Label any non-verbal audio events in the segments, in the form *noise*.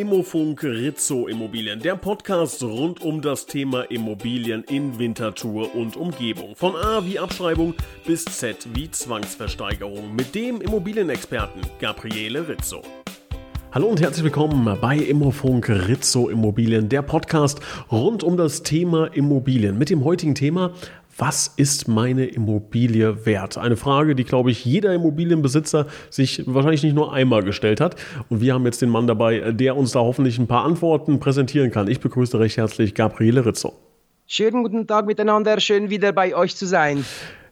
Immofunk Rizzo Immobilien, der Podcast rund um das Thema Immobilien in Winterthur und Umgebung. Von A wie Abschreibung bis Z wie Zwangsversteigerung mit dem Immobilienexperten Gabriele Rizzo. Hallo und herzlich willkommen bei Immofunk Rizzo Immobilien, der Podcast rund um das Thema Immobilien. Mit dem heutigen Thema was ist meine Immobilie wert? Eine Frage, die, glaube ich, jeder Immobilienbesitzer sich wahrscheinlich nicht nur einmal gestellt hat. Und wir haben jetzt den Mann dabei, der uns da hoffentlich ein paar Antworten präsentieren kann. Ich begrüße recht herzlich Gabriele Rizzo. Schönen guten Tag miteinander, schön wieder bei euch zu sein.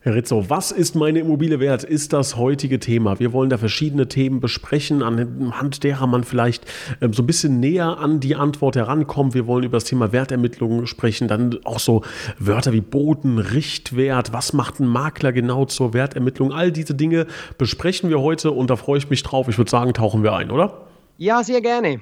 Herr Rizzo, was ist meine Immobilie wert, ist das heutige Thema. Wir wollen da verschiedene Themen besprechen, anhand derer man vielleicht ähm, so ein bisschen näher an die Antwort herankommt. Wir wollen über das Thema Wertermittlungen sprechen, dann auch so Wörter wie Boden, Richtwert, was macht ein Makler genau zur Wertermittlung. All diese Dinge besprechen wir heute und da freue ich mich drauf. Ich würde sagen, tauchen wir ein, oder? Ja, sehr gerne.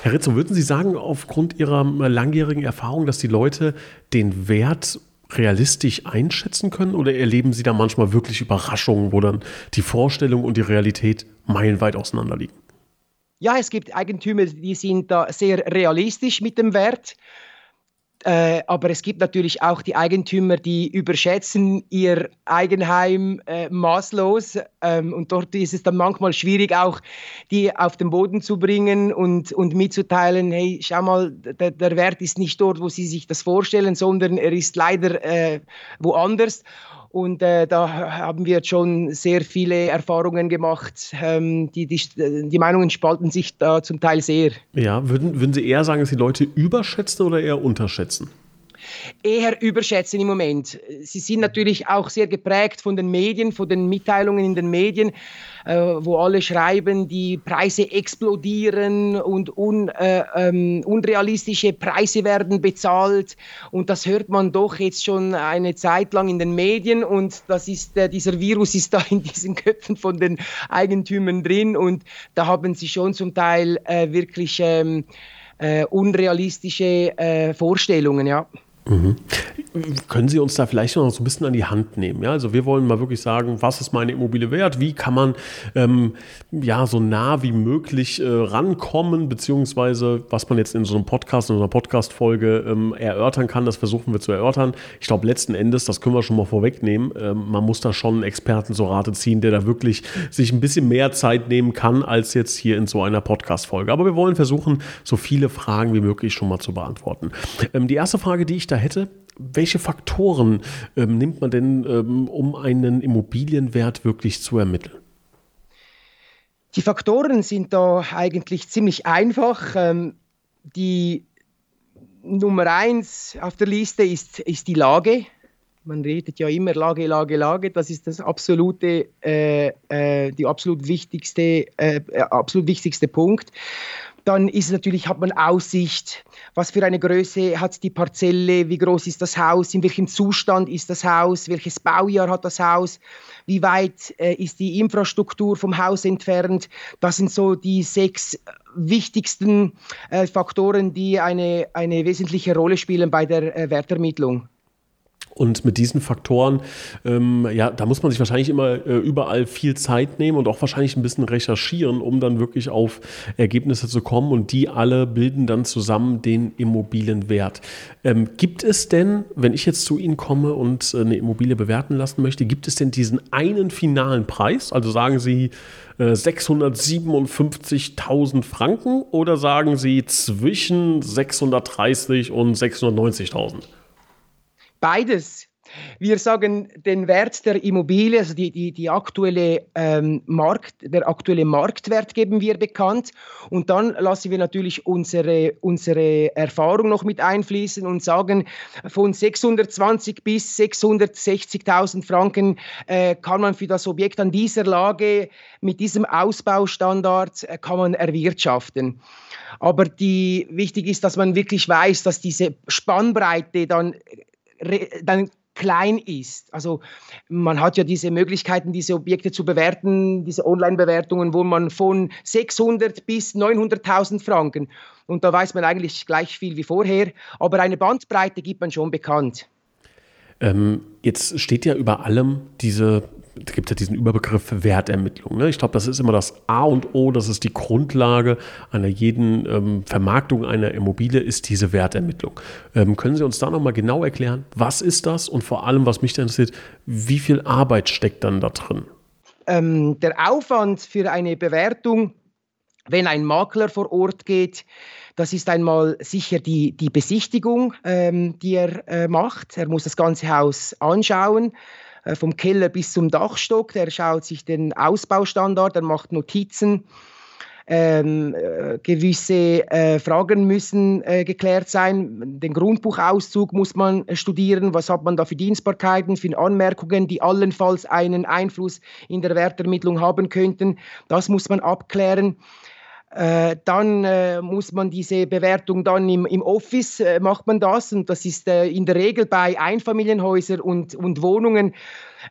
Herr Rizzo, würden Sie sagen, aufgrund Ihrer langjährigen Erfahrung, dass die Leute den Wert realistisch einschätzen können oder erleben Sie da manchmal wirklich Überraschungen, wo dann die Vorstellung und die Realität meilenweit auseinanderliegen? Ja, es gibt Eigentümer, die sind da sehr realistisch mit dem Wert. Äh, aber es gibt natürlich auch die Eigentümer, die überschätzen ihr Eigenheim äh, maßlos. Ähm, und dort ist es dann manchmal schwierig, auch die auf den Boden zu bringen und, und mitzuteilen, hey, schau mal, der, der Wert ist nicht dort, wo sie sich das vorstellen, sondern er ist leider äh, woanders. Und äh, da haben wir schon sehr viele Erfahrungen gemacht. Ähm, die, die, die, Meinungen spalten sich da zum Teil sehr. Ja, würden, würden Sie eher sagen, dass die Leute überschätzen oder eher unterschätzen? Eher überschätzen im Moment. Sie sind natürlich auch sehr geprägt von den Medien, von den Mitteilungen in den Medien, äh, wo alle schreiben, die Preise explodieren und un, äh, ähm, unrealistische Preise werden bezahlt. Und das hört man doch jetzt schon eine Zeit lang in den Medien und das ist, äh, dieser Virus ist da in diesen Köpfen von den Eigentümern drin und da haben sie schon zum Teil äh, wirklich ähm, äh, unrealistische äh, Vorstellungen, ja. Mhm. Können Sie uns da vielleicht noch so ein bisschen an die Hand nehmen? Ja, also wir wollen mal wirklich sagen, was ist meine Immobilie wert? Wie kann man ähm, ja so nah wie möglich äh, rankommen, beziehungsweise was man jetzt in so einem Podcast, in so einer Podcast-Folge ähm, erörtern kann, das versuchen wir zu erörtern. Ich glaube, letzten Endes, das können wir schon mal vorwegnehmen, ähm, man muss da schon einen Experten zur Rate ziehen, der da wirklich sich ein bisschen mehr Zeit nehmen kann, als jetzt hier in so einer Podcast-Folge. Aber wir wollen versuchen, so viele Fragen wie möglich schon mal zu beantworten. Ähm, die erste Frage, die ich da da hätte, welche Faktoren ähm, nimmt man denn, ähm, um einen Immobilienwert wirklich zu ermitteln? Die Faktoren sind da eigentlich ziemlich einfach. Ähm, die Nummer eins auf der Liste ist, ist die Lage. Man redet ja immer Lage, Lage, Lage. Das ist das absolute, äh, äh, die absolut wichtigste, äh, absolut wichtigste Punkt. Dann ist natürlich, hat man Aussicht, was für eine Größe hat die Parzelle, wie groß ist das Haus, in welchem Zustand ist das Haus, welches Baujahr hat das Haus, wie weit äh, ist die Infrastruktur vom Haus entfernt. Das sind so die sechs wichtigsten äh, Faktoren, die eine, eine wesentliche Rolle spielen bei der äh, Wertermittlung. Und mit diesen Faktoren, ähm, ja, da muss man sich wahrscheinlich immer äh, überall viel Zeit nehmen und auch wahrscheinlich ein bisschen recherchieren, um dann wirklich auf Ergebnisse zu kommen. Und die alle bilden dann zusammen den Immobilienwert. Ähm, gibt es denn, wenn ich jetzt zu Ihnen komme und äh, eine Immobilie bewerten lassen möchte, gibt es denn diesen einen finalen Preis? Also sagen Sie äh, 657.000 Franken oder sagen Sie zwischen 630 und 690.000? Beides. Wir sagen den Wert der Immobilie, also die, die, die aktuelle, ähm, Markt, der aktuelle Marktwert geben wir bekannt. Und dann lassen wir natürlich unsere, unsere Erfahrung noch mit einfließen und sagen, von 620 bis 660.000 Franken äh, kann man für das Objekt an dieser Lage mit diesem Ausbaustandard äh, kann man erwirtschaften. Aber die, wichtig ist, dass man wirklich weiß, dass diese Spannbreite dann dann klein ist. Also man hat ja diese Möglichkeiten, diese Objekte zu bewerten, diese Online-Bewertungen, wo man von 600 bis 900.000 Franken und da weiß man eigentlich gleich viel wie vorher, aber eine Bandbreite gibt man schon bekannt. Ähm, jetzt steht ja über allem diese es gibt ja diesen Überbegriff Wertermittlung. Ne? Ich glaube, das ist immer das A und O, das ist die Grundlage einer jeden ähm, Vermarktung einer Immobilie, ist diese Wertermittlung. Ähm, können Sie uns da nochmal genau erklären, was ist das und vor allem, was mich interessiert, wie viel Arbeit steckt dann da drin? Ähm, der Aufwand für eine Bewertung, wenn ein Makler vor Ort geht, das ist einmal sicher die, die Besichtigung, ähm, die er äh, macht. Er muss das ganze Haus anschauen äh, vom Keller bis zum Dachstock. Der schaut sich den Ausbaustandard, er macht Notizen. Ähm, äh, gewisse äh, Fragen müssen äh, geklärt sein. Den Grundbuchauszug muss man studieren. Was hat man da für Dienstbarkeiten, für Anmerkungen, die allenfalls einen Einfluss in der Wertermittlung haben könnten? Das muss man abklären. Äh, dann äh, muss man diese Bewertung dann im, im Office äh, macht man das. Und das ist äh, in der Regel bei Einfamilienhäusern und, und Wohnungen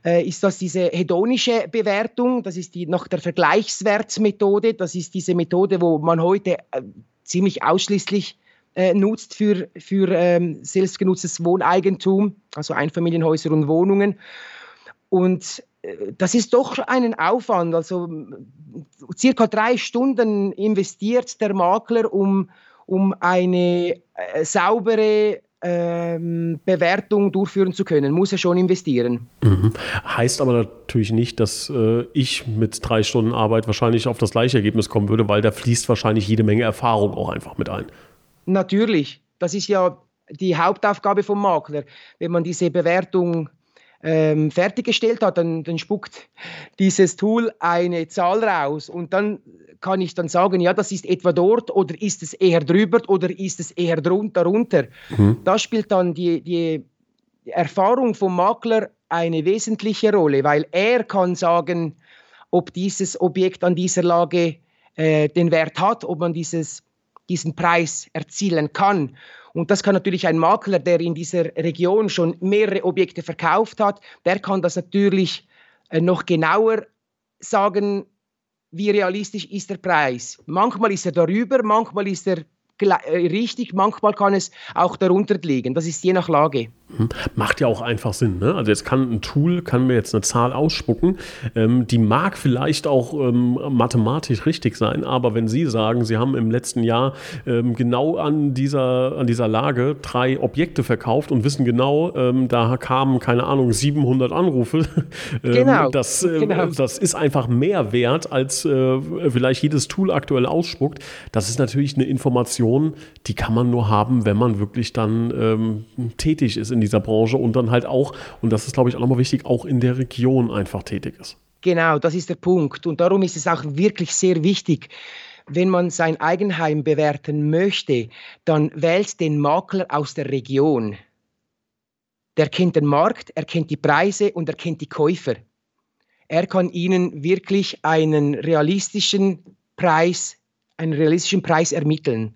äh, ist das diese hedonische Bewertung, das ist die nach der Vergleichswertsmethode, das ist diese Methode, wo man heute äh, ziemlich ausschließlich nutzt für, für ähm, selbstgenutztes Wohneigentum, also Einfamilienhäuser und Wohnungen. Und das ist doch einen Aufwand. Also circa drei Stunden investiert der Makler, um, um eine äh, saubere ähm, Bewertung durchführen zu können, muss er schon investieren. Mhm. Heißt aber natürlich nicht, dass äh, ich mit drei Stunden Arbeit wahrscheinlich auf das gleiche Ergebnis kommen würde, weil da fließt wahrscheinlich jede Menge Erfahrung auch einfach mit ein. Natürlich, das ist ja die Hauptaufgabe vom Makler. Wenn man diese Bewertung ähm, fertiggestellt hat, dann, dann spuckt dieses Tool eine Zahl raus und dann kann ich dann sagen, ja, das ist etwa dort oder ist es eher drüber oder ist es eher drunter, darunter. Mhm. Da spielt dann die, die Erfahrung vom Makler eine wesentliche Rolle, weil er kann sagen, ob dieses Objekt an dieser Lage äh, den Wert hat, ob man dieses, diesen Preis erzielen kann. Und das kann natürlich ein Makler, der in dieser Region schon mehrere Objekte verkauft hat, der kann das natürlich äh, noch genauer sagen, wie realistisch ist der Preis. Manchmal ist er darüber, manchmal ist er äh, richtig, manchmal kann es auch darunter liegen. Das ist je nach Lage. Mhm. Macht ja auch einfach Sinn. Ne? Also jetzt kann ein Tool, kann mir jetzt eine Zahl ausspucken, ähm, die mag vielleicht auch ähm, mathematisch richtig sein, aber wenn Sie sagen, Sie haben im letzten Jahr ähm, genau an dieser, an dieser Lage drei Objekte verkauft und wissen genau, ähm, da kamen, keine Ahnung, 700 Anrufe, *laughs* ähm, genau. Das, äh, genau. das ist einfach mehr wert, als äh, vielleicht jedes Tool aktuell ausspuckt. Das ist natürlich eine Information, die kann man nur haben, wenn man wirklich dann ähm, tätig ist in dieser Branche und dann halt auch, und das ist glaube ich auch nochmal wichtig, auch in der Region einfach tätig ist. Genau, das ist der Punkt. Und darum ist es auch wirklich sehr wichtig, wenn man sein Eigenheim bewerten möchte, dann wählt den Makler aus der Region. Der kennt den Markt, er kennt die Preise und er kennt die Käufer. Er kann Ihnen wirklich einen realistischen Preis, einen realistischen Preis ermitteln.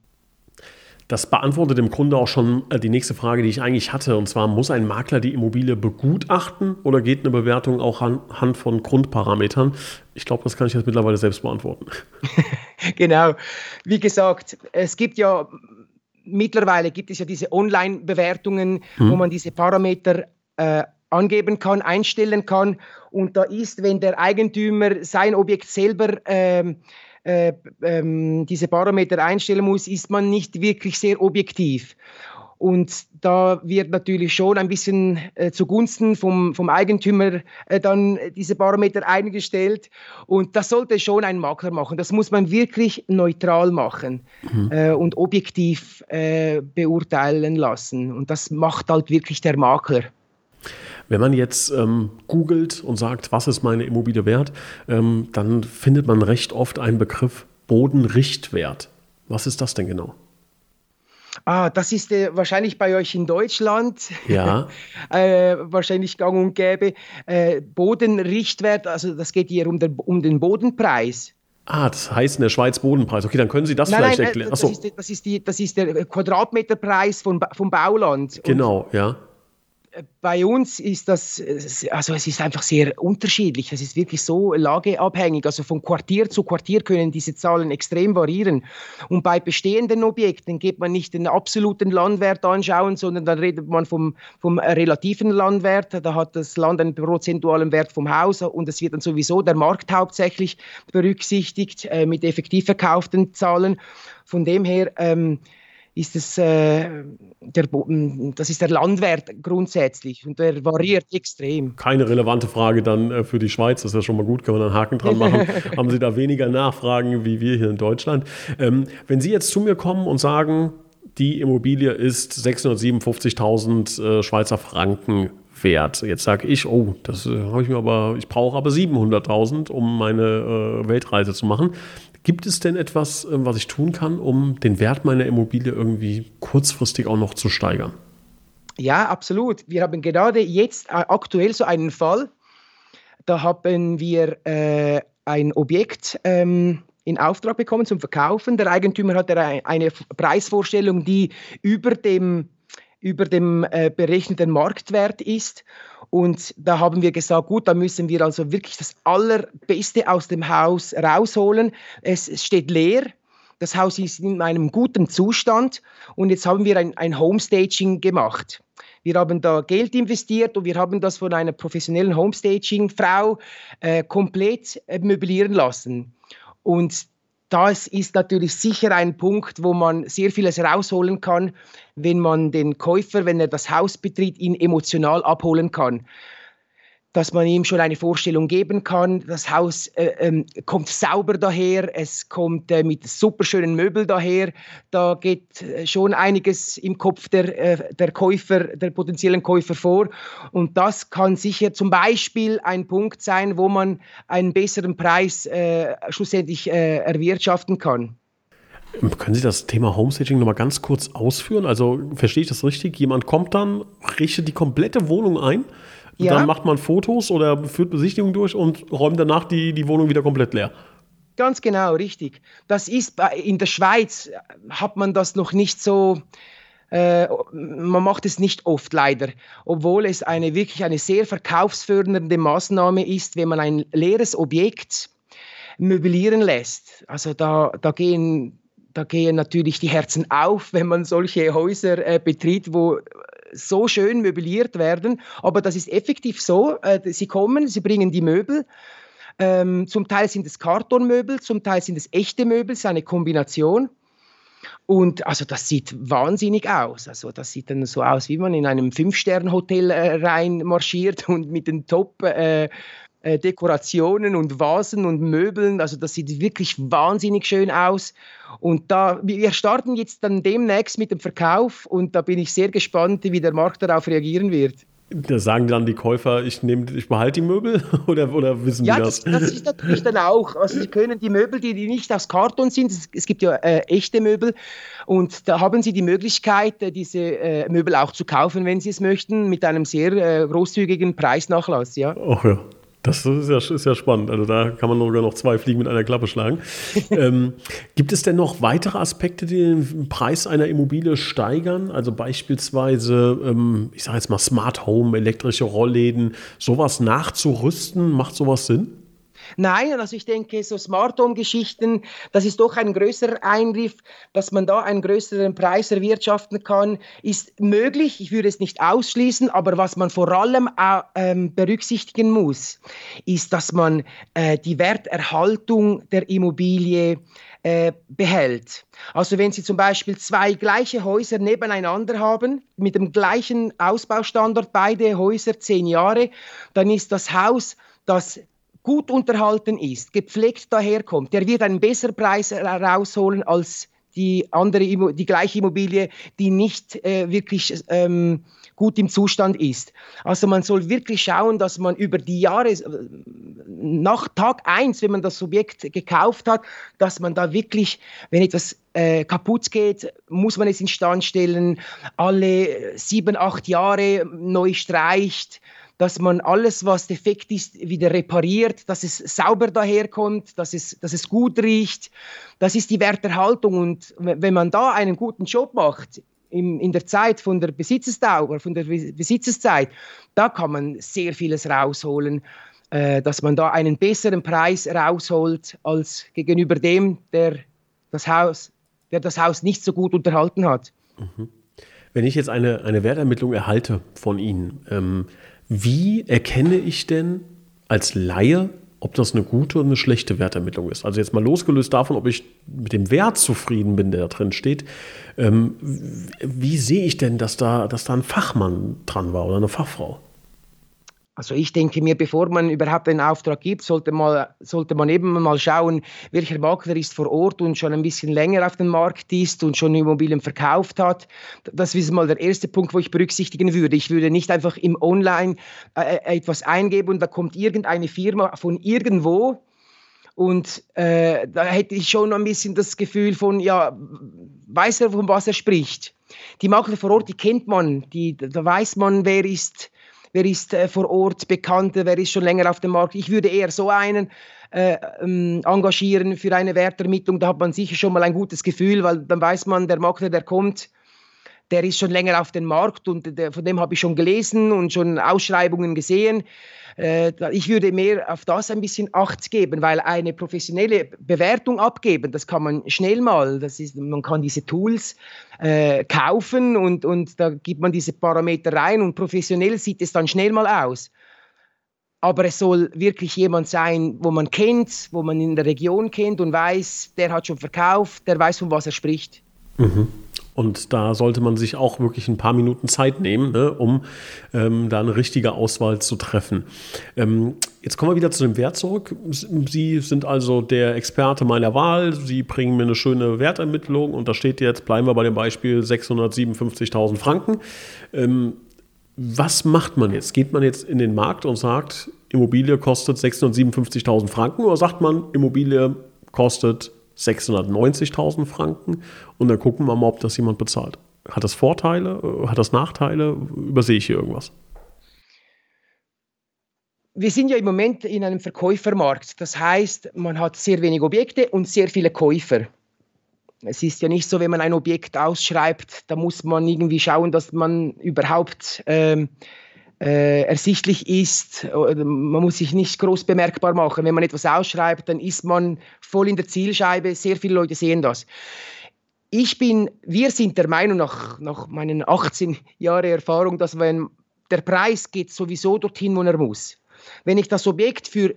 Das beantwortet im Grunde auch schon äh, die nächste Frage, die ich eigentlich hatte. Und zwar, muss ein Makler die Immobilie begutachten oder geht eine Bewertung auch anhand von Grundparametern? Ich glaube, das kann ich jetzt mittlerweile selbst beantworten. *laughs* genau. Wie gesagt, es gibt ja mittlerweile gibt es ja diese Online-Bewertungen, hm. wo man diese Parameter äh, angeben kann, einstellen kann. Und da ist, wenn der Eigentümer sein Objekt selber ähm, äh, ähm, diese Parameter einstellen muss, ist man nicht wirklich sehr objektiv. Und da wird natürlich schon ein bisschen äh, zugunsten vom, vom Eigentümer äh, dann diese Parameter eingestellt. Und das sollte schon ein Makler machen. Das muss man wirklich neutral machen mhm. äh, und objektiv äh, beurteilen lassen. Und das macht halt wirklich der Makler. Wenn man jetzt ähm, googelt und sagt, was ist meine Immobilie wert, ähm, dann findet man recht oft einen Begriff Bodenrichtwert. Was ist das denn genau? Ah, das ist äh, wahrscheinlich bei euch in Deutschland ja. *laughs* äh, wahrscheinlich gang und gäbe. Äh, Bodenrichtwert, also das geht hier um den, um den Bodenpreis. Ah, das heißt in der Schweiz Bodenpreis. Okay, dann können Sie das nein, vielleicht nein, erklären. Das, ist, das, ist die, das ist der Quadratmeterpreis von, vom Bauland. Genau, und, ja bei uns ist das, also es ist einfach sehr unterschiedlich. Es ist wirklich so lageabhängig. Also von Quartier zu Quartier können diese Zahlen extrem variieren. Und bei bestehenden Objekten geht man nicht den absoluten Landwert anschauen, sondern dann redet man vom, vom relativen Landwert. Da hat das Land einen prozentualen Wert vom Haus und es wird dann sowieso der Markt hauptsächlich berücksichtigt äh, mit effektiv verkauften Zahlen. Von dem her ähm, ist es, äh, der, das ist der Landwert grundsätzlich und der variiert extrem. Keine relevante Frage dann äh, für die Schweiz, das ist ja schon mal gut, kann man einen Haken dran machen. *laughs* Haben Sie da weniger Nachfragen wie wir hier in Deutschland? Ähm, wenn Sie jetzt zu mir kommen und sagen, die Immobilie ist 657.000 äh, Schweizer Franken wert. Jetzt sage ich, oh, das äh, habe ich mir aber, ich brauche aber 700.000, um meine äh, Weltreise zu machen. Gibt es denn etwas, äh, was ich tun kann, um den Wert meiner Immobilie irgendwie kurzfristig auch noch zu steigern? Ja, absolut. Wir haben gerade jetzt äh, aktuell so einen Fall. Da haben wir äh, ein Objekt ähm, in Auftrag bekommen zum Verkaufen. Der Eigentümer hat eine Preisvorstellung, die über dem über dem äh, berechneten Marktwert ist. Und da haben wir gesagt, gut, da müssen wir also wirklich das Allerbeste aus dem Haus rausholen. Es steht leer. Das Haus ist in einem guten Zustand und jetzt haben wir ein, ein Homestaging gemacht. Wir haben da Geld investiert und wir haben das von einer professionellen Homestaging-Frau äh, komplett äh, möblieren lassen. Und das ist natürlich sicher ein Punkt, wo man sehr vieles rausholen kann, wenn man den Käufer, wenn er das Haus betritt, ihn emotional abholen kann dass man ihm schon eine Vorstellung geben kann. Das Haus äh, äh, kommt sauber daher, es kommt äh, mit superschönen Möbeln daher. Da geht äh, schon einiges im Kopf der, äh, der Käufer, der potenziellen Käufer vor. Und das kann sicher zum Beispiel ein Punkt sein, wo man einen besseren Preis äh, schlussendlich erwirtschaften kann. Können Sie das Thema Homestaging nochmal ganz kurz ausführen? Also verstehe ich das richtig? Jemand kommt dann, richtet die komplette Wohnung ein ja. Dann macht man Fotos oder führt Besichtigungen durch und räumt danach die, die Wohnung wieder komplett leer. Ganz genau, richtig. Das ist in der Schweiz hat man das noch nicht so. Äh, man macht es nicht oft leider, obwohl es eine wirklich eine sehr verkaufsfördernde Maßnahme ist, wenn man ein leeres Objekt möblieren lässt. Also da, da gehen da gehen natürlich die Herzen auf, *laughs* wenn man solche Häuser äh, betritt, wo so schön möbliert werden. Aber das ist effektiv so. Äh, sie kommen, sie bringen die Möbel. Ähm, zum Teil sind es Kartonmöbel, zum Teil sind es echte Möbel, es ist eine Kombination. Und also das sieht wahnsinnig aus. Also das sieht dann so aus, wie man in einem Fünf-Sterne-Hotel äh, reinmarschiert und mit den Top äh, äh, Dekorationen und Vasen und Möbeln. Also das sieht wirklich wahnsinnig schön aus. Und da, wir starten jetzt dann demnächst mit dem Verkauf und da bin ich sehr gespannt, wie der Markt darauf reagieren wird. Da sagen dann die Käufer, ich, nehm, ich behalte die Möbel *laughs* oder, oder wissen ja, die das? Ja, das, das, ist natürlich dann auch. Also sie können die Möbel, die, die nicht aus Karton sind, es, es gibt ja äh, echte Möbel und da haben sie die Möglichkeit, äh, diese äh, Möbel auch zu kaufen, wenn sie es möchten, mit einem sehr äh, großzügigen Preisnachlass. Ja. Ach ja. Das ist ja, ist ja, spannend. Also da kann man sogar noch zwei Fliegen mit einer Klappe schlagen. *laughs* ähm, gibt es denn noch weitere Aspekte, die den Preis einer Immobilie steigern? Also beispielsweise, ähm, ich sage jetzt mal Smart Home, elektrische Rollläden, sowas nachzurüsten, macht sowas Sinn? Nein, also ich denke, so Smart Home-Geschichten, das ist doch ein größerer Eingriff, dass man da einen größeren Preis erwirtschaften kann, ist möglich. Ich würde es nicht ausschließen, aber was man vor allem ähm, berücksichtigen muss, ist, dass man äh, die Werterhaltung der Immobilie äh, behält. Also wenn Sie zum Beispiel zwei gleiche Häuser nebeneinander haben, mit dem gleichen Ausbaustandard, beide Häuser zehn Jahre, dann ist das Haus, das gut unterhalten ist, gepflegt daherkommt, der wird einen besseren Preis rausholen als die andere, die gleiche Immobilie, die nicht äh, wirklich ähm, gut im Zustand ist. Also man soll wirklich schauen, dass man über die Jahre, äh, nach Tag 1, wenn man das Objekt gekauft hat, dass man da wirklich, wenn etwas äh, kaputt geht, muss man es instand stellen, alle sieben, acht Jahre neu streicht, dass man alles, was defekt ist, wieder repariert, dass es sauber daherkommt, dass es, dass es gut riecht. Das ist die Werterhaltung. Und wenn man da einen guten Job macht, im, in der Zeit von der Besitzesdauer, von der Besitzeszeit, da kann man sehr vieles rausholen, äh, dass man da einen besseren Preis rausholt als gegenüber dem, der das Haus, der das Haus nicht so gut unterhalten hat. Mhm. Wenn ich jetzt eine, eine Wertermittlung erhalte von Ihnen, ähm, wie erkenne ich denn als Laie, ob das eine gute oder eine schlechte Wertermittlung ist. Also jetzt mal losgelöst davon, ob ich mit dem Wert zufrieden bin, der da drin steht. Ähm, wie sehe ich denn, dass da, dass da ein Fachmann dran war oder eine Fachfrau? Also ich denke mir, bevor man überhaupt einen Auftrag gibt, sollte, mal, sollte man eben mal schauen, welcher Makler ist vor Ort und schon ein bisschen länger auf dem Markt ist und schon Immobilien verkauft hat. Das ist mal der erste Punkt, wo ich berücksichtigen würde. Ich würde nicht einfach im Online äh, äh etwas eingeben und da kommt irgendeine Firma von irgendwo und äh, da hätte ich schon ein bisschen das Gefühl von, ja, weiß er, von was er spricht. Die Makler vor Ort, die kennt man, die, da weiß man, wer ist wer ist äh, vor Ort bekannter, wer ist schon länger auf dem Markt. Ich würde eher so einen äh, ähm, engagieren für eine Wertermittlung. Da hat man sicher schon mal ein gutes Gefühl, weil dann weiß man, der Makler, der kommt, der ist schon länger auf dem Markt und der, von dem habe ich schon gelesen und schon Ausschreibungen gesehen. Äh, ich würde mehr auf das ein bisschen Acht geben, weil eine professionelle Bewertung abgeben, das kann man schnell mal. Das ist, man kann diese Tools äh, kaufen und, und da gibt man diese Parameter rein und professionell sieht es dann schnell mal aus. Aber es soll wirklich jemand sein, wo man kennt, wo man in der Region kennt und weiß, der hat schon verkauft, der weiß, von was er spricht. Mhm. Und da sollte man sich auch wirklich ein paar Minuten Zeit nehmen, ne, um ähm, da eine richtige Auswahl zu treffen. Ähm, jetzt kommen wir wieder zu dem Wert zurück. Sie sind also der Experte meiner Wahl. Sie bringen mir eine schöne Wertermittlung und da steht jetzt, bleiben wir bei dem Beispiel, 657.000 Franken. Ähm, was macht man jetzt? Geht man jetzt in den Markt und sagt, Immobilie kostet 657.000 Franken oder sagt man, Immobilie kostet 690.000 Franken und dann gucken wir mal, ob das jemand bezahlt. Hat das Vorteile? Äh, hat das Nachteile? Übersehe ich hier irgendwas? Wir sind ja im Moment in einem Verkäufermarkt. Das heißt, man hat sehr wenig Objekte und sehr viele Käufer. Es ist ja nicht so, wenn man ein Objekt ausschreibt, da muss man irgendwie schauen, dass man überhaupt ähm, äh, ersichtlich ist. Man muss sich nicht groß bemerkbar machen. Wenn man etwas ausschreibt, dann ist man voll in der Zielscheibe. Sehr viele Leute sehen das. Ich bin, wir sind der Meinung, nach, nach meinen 18 Jahren Erfahrung, dass wenn der Preis geht sowieso dorthin, wo er muss. Wenn ich das Objekt für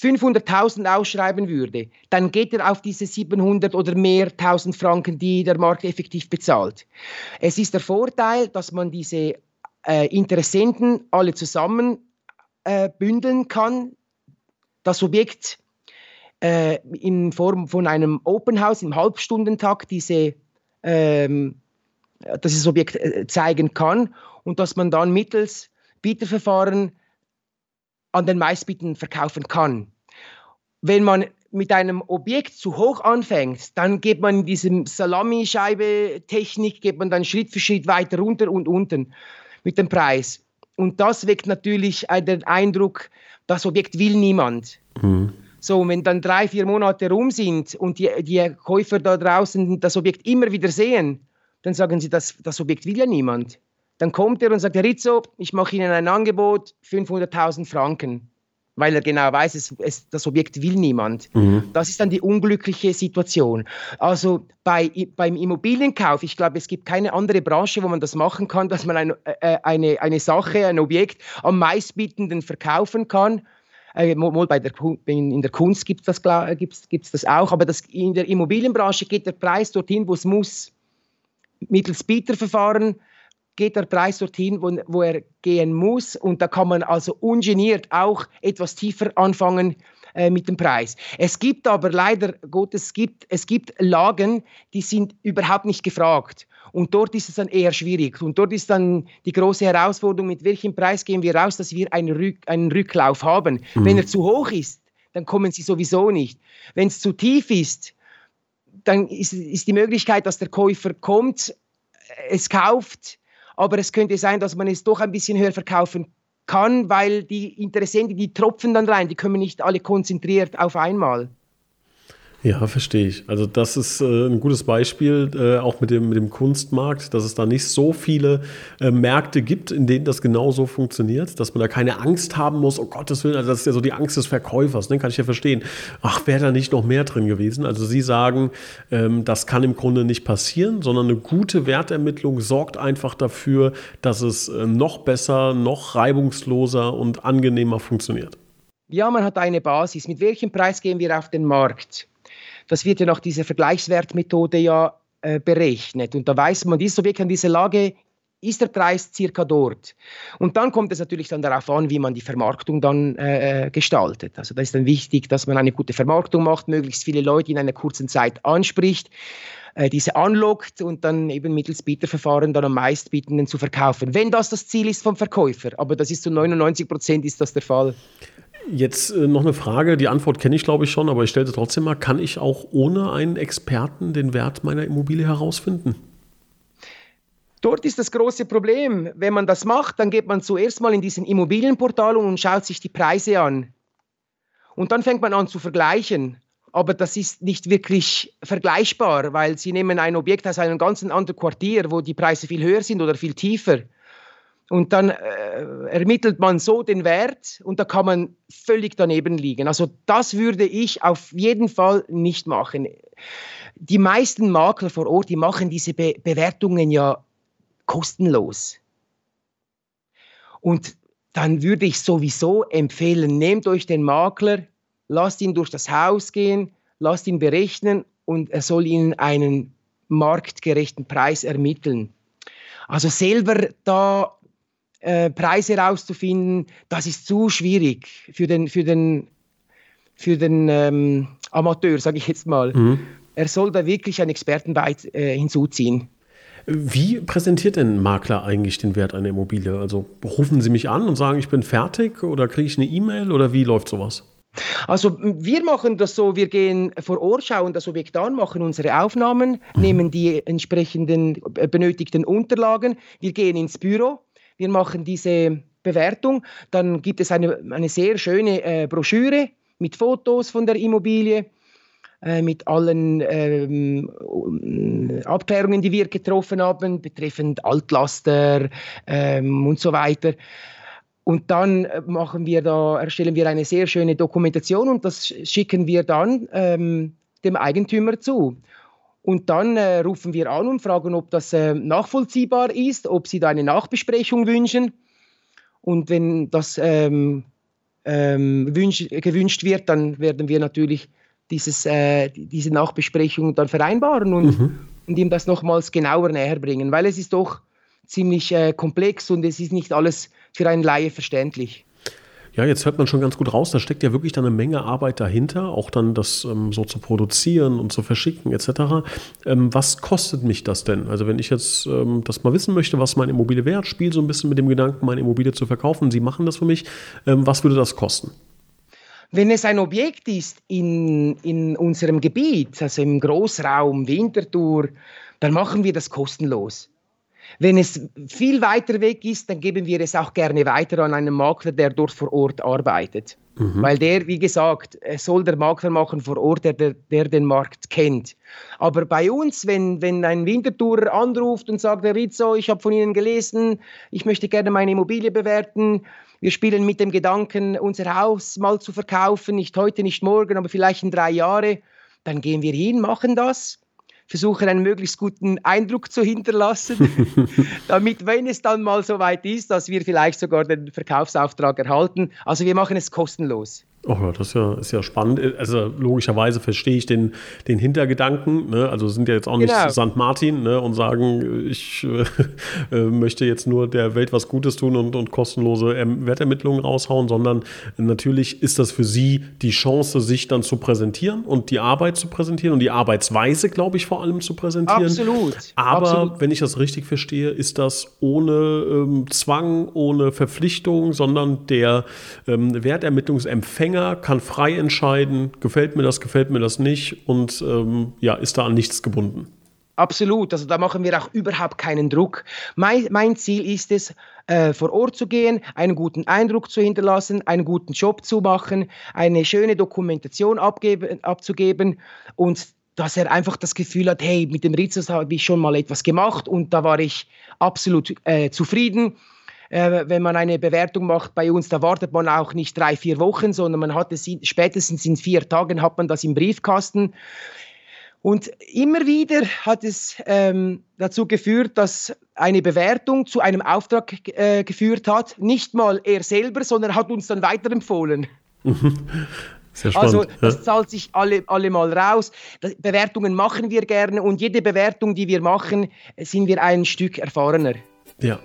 500.000 ausschreiben würde, dann geht er auf diese 700 oder mehr 1000 Franken, die der Markt effektiv bezahlt. Es ist der Vorteil, dass man diese äh, Interessenten alle zusammen äh, bündeln kann. Das Objekt äh, in Form von einem Open House im Halbstundentakt diese, ähm, dieses Objekt äh, zeigen kann und dass man dann mittels Bieterverfahren an den Meistbieten verkaufen kann. Wenn man mit einem Objekt zu hoch anfängt, dann geht man in diesem Salamischeibe-Technik, geht man dann Schritt für Schritt weiter runter und unten mit dem Preis. Und das weckt natürlich den Eindruck, das Objekt will niemand. Mhm. So, wenn dann drei, vier Monate rum sind und die, die Käufer da draußen das Objekt immer wieder sehen, dann sagen sie, das, das Objekt will ja niemand. Dann kommt er und sagt, Herr Rizzo, ich mache Ihnen ein Angebot, 500.000 Franken weil er genau weiß, es, es, das Objekt will niemand. Mhm. Das ist dann die unglückliche Situation. Also bei, beim Immobilienkauf, ich glaube, es gibt keine andere Branche, wo man das machen kann, dass man ein, äh, eine, eine Sache, ein Objekt am meistbietenden verkaufen kann. Äh, bei der, in der Kunst gibt es das, gibt's, gibt's das auch, aber das, in der Immobilienbranche geht der Preis dorthin, wo es muss. Mittels Bieterverfahren geht der Preis dorthin, wo, wo er gehen muss. Und da kann man also ungeniert auch etwas tiefer anfangen äh, mit dem Preis. Es gibt aber leider Gottes, es gibt, es gibt Lagen, die sind überhaupt nicht gefragt. Und dort ist es dann eher schwierig. Und dort ist dann die große Herausforderung, mit welchem Preis gehen wir raus, dass wir einen, Rück, einen Rücklauf haben. Mhm. Wenn er zu hoch ist, dann kommen sie sowieso nicht. Wenn es zu tief ist, dann ist, ist die Möglichkeit, dass der Käufer kommt, es kauft, aber es könnte sein, dass man es doch ein bisschen höher verkaufen kann, weil die Interessenten, die tropfen dann rein, die können nicht alle konzentriert auf einmal. Ja, verstehe ich. Also das ist äh, ein gutes Beispiel, äh, auch mit dem, mit dem Kunstmarkt, dass es da nicht so viele äh, Märkte gibt, in denen das genauso funktioniert, dass man da keine Angst haben muss, oh Gottes Willen, also das ist ja so die Angst des Verkäufers, ne? kann ich ja verstehen. Ach, wäre da nicht noch mehr drin gewesen? Also Sie sagen, ähm, das kann im Grunde nicht passieren, sondern eine gute Wertermittlung sorgt einfach dafür, dass es äh, noch besser, noch reibungsloser und angenehmer funktioniert. Ja, man hat eine Basis. Mit welchem Preis gehen wir auf den Markt? Das wird ja nach dieser Vergleichswertmethode ja äh, berechnet. Und da weiß man, dieses Objekt an dieser Lage ist der Preis circa dort. Und dann kommt es natürlich dann darauf an, wie man die Vermarktung dann äh, äh, gestaltet. Also da ist dann wichtig, dass man eine gute Vermarktung macht, möglichst viele Leute in einer kurzen Zeit anspricht, äh, diese anlockt und dann eben mittels Bieterverfahren dann am meistbietenden zu verkaufen. Wenn das das Ziel ist vom Verkäufer, aber das ist zu 99 Prozent ist das der Fall. Jetzt äh, noch eine Frage, die Antwort kenne ich glaube ich schon, aber ich stelle sie trotzdem mal, kann ich auch ohne einen Experten den Wert meiner Immobilie herausfinden? Dort ist das große Problem. Wenn man das macht, dann geht man zuerst mal in diesen Immobilienportal und schaut sich die Preise an. Und dann fängt man an zu vergleichen. Aber das ist nicht wirklich vergleichbar, weil Sie nehmen ein Objekt aus einem ganz anderen Quartier, wo die Preise viel höher sind oder viel tiefer. Und dann äh, ermittelt man so den Wert und da kann man völlig daneben liegen. Also das würde ich auf jeden Fall nicht machen. Die meisten Makler vor Ort, die machen diese Be Bewertungen ja kostenlos. Und dann würde ich sowieso empfehlen, nehmt euch den Makler, lasst ihn durch das Haus gehen, lasst ihn berechnen und er soll Ihnen einen marktgerechten Preis ermitteln. Also selber da äh, Preise herauszufinden, das ist zu schwierig für den, für den, für den ähm, Amateur, sage ich jetzt mal. Mhm. Er soll da wirklich einen Experten bei, äh, hinzuziehen. Wie präsentiert denn ein Makler eigentlich den Wert einer Immobilie? Also rufen Sie mich an und sagen, ich bin fertig oder kriege ich eine E-Mail oder wie läuft sowas? Also wir machen das so, wir gehen vor Ort, schauen das Objekt an, machen unsere Aufnahmen, mhm. nehmen die entsprechenden äh, benötigten Unterlagen, wir gehen ins Büro, wir machen diese Bewertung. Dann gibt es eine, eine sehr schöne äh, Broschüre mit Fotos von der Immobilie, äh, mit allen ähm, Abklärungen, die wir getroffen haben, betreffend Altlaster ähm, und so weiter. Und dann äh, machen wir da, erstellen wir eine sehr schöne Dokumentation und das schicken wir dann ähm, dem Eigentümer zu. Und dann äh, rufen wir an und fragen, ob das äh, nachvollziehbar ist, ob Sie da eine Nachbesprechung wünschen. Und wenn das ähm, ähm, wünsch, gewünscht wird, dann werden wir natürlich dieses, äh, diese Nachbesprechung dann vereinbaren und, mhm. und ihm das nochmals genauer näher bringen, weil es ist doch ziemlich äh, komplex und es ist nicht alles für einen Laie verständlich. Ja, jetzt hört man schon ganz gut raus, da steckt ja wirklich dann eine Menge Arbeit dahinter, auch dann das ähm, so zu produzieren und zu verschicken etc. Ähm, was kostet mich das denn? Also wenn ich jetzt ähm, das mal wissen möchte, was meine Immobilie wert, spiele so ein bisschen mit dem Gedanken, meine Immobilie zu verkaufen, Sie machen das für mich, ähm, was würde das kosten? Wenn es ein Objekt ist in, in unserem Gebiet, also im Großraum Winterthur, dann machen wir das kostenlos. Wenn es viel weiter weg ist, dann geben wir es auch gerne weiter an einen Makler, der dort vor Ort arbeitet. Mhm. Weil der, wie gesagt, soll der Makler machen vor Ort, der, der, der, den Markt kennt. Aber bei uns, wenn, wenn ein Wintertourer anruft und sagt, Herr Rizzo, ich habe von Ihnen gelesen, ich möchte gerne meine Immobilie bewerten, wir spielen mit dem Gedanken, unser Haus mal zu verkaufen, nicht heute, nicht morgen, aber vielleicht in drei Jahren, dann gehen wir hin, machen das versuchen einen möglichst guten Eindruck zu hinterlassen, *laughs* damit, wenn es dann mal so weit ist, dass wir vielleicht sogar den Verkaufsauftrag erhalten. Also wir machen es kostenlos. Oh ja, das ist ja, ist ja spannend. Also logischerweise verstehe ich den, den Hintergedanken. Ne? Also sind ja jetzt auch nicht genau. St. Martin ne? und sagen, ich *laughs* äh, möchte jetzt nur der Welt was Gutes tun und, und kostenlose ähm, Wertermittlungen raushauen, sondern natürlich ist das für sie die Chance, sich dann zu präsentieren und die Arbeit zu präsentieren und die Arbeitsweise, glaube ich, vor allem zu präsentieren. Absolut. Aber Absolut. wenn ich das richtig verstehe, ist das ohne ähm, Zwang, ohne Verpflichtung, sondern der ähm, Wertermittlungsempfänger Empfänger kann frei entscheiden, gefällt mir das, gefällt mir das nicht und ähm, ja, ist da an nichts gebunden. Absolut, also da machen wir auch überhaupt keinen Druck. Mein, mein Ziel ist es, äh, vor Ort zu gehen, einen guten Eindruck zu hinterlassen, einen guten Job zu machen, eine schöne Dokumentation abgeben, abzugeben und dass er einfach das Gefühl hat, hey, mit dem Ritzers habe ich schon mal etwas gemacht und da war ich absolut äh, zufrieden. Äh, wenn man eine Bewertung macht bei uns, da wartet man auch nicht drei, vier Wochen, sondern man hat es spätestens in vier Tagen hat man das im Briefkasten. Und immer wieder hat es ähm, dazu geführt, dass eine Bewertung zu einem Auftrag äh, geführt hat. Nicht mal er selber, sondern hat uns dann weiterempfohlen. *laughs* Sehr spannend, also das ja. zahlt sich alle, alle mal raus. Bewertungen machen wir gerne und jede Bewertung, die wir machen, sind wir ein Stück erfahrener. Ja,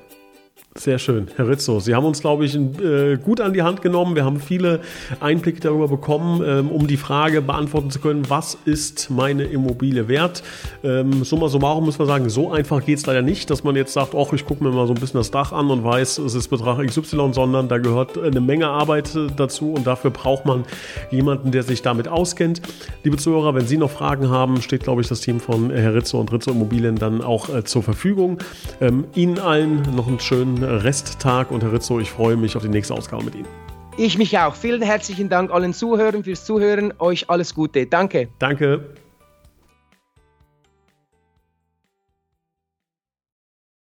sehr schön, Herr Rizzo. Sie haben uns, glaube ich, äh, gut an die Hand genommen. Wir haben viele Einblicke darüber bekommen, ähm, um die Frage beantworten zu können, was ist meine Immobilie wert? Ähm, summa summarum muss man sagen, so einfach geht es leider nicht, dass man jetzt sagt, ach, ich gucke mir mal so ein bisschen das Dach an und weiß, es ist Betrag XY, sondern da gehört eine Menge Arbeit äh, dazu und dafür braucht man jemanden, der sich damit auskennt. Liebe Zuhörer, wenn Sie noch Fragen haben, steht, glaube ich, das Team von Herr Rizzo und Rizzo Immobilien dann auch äh, zur Verfügung. Ähm, Ihnen allen noch einen schönen Resttag und Herr Rizzo, ich freue mich auf die nächste Ausgabe mit Ihnen. Ich mich auch. Vielen herzlichen Dank allen Zuhörern fürs Zuhören. Euch alles Gute. Danke. Danke.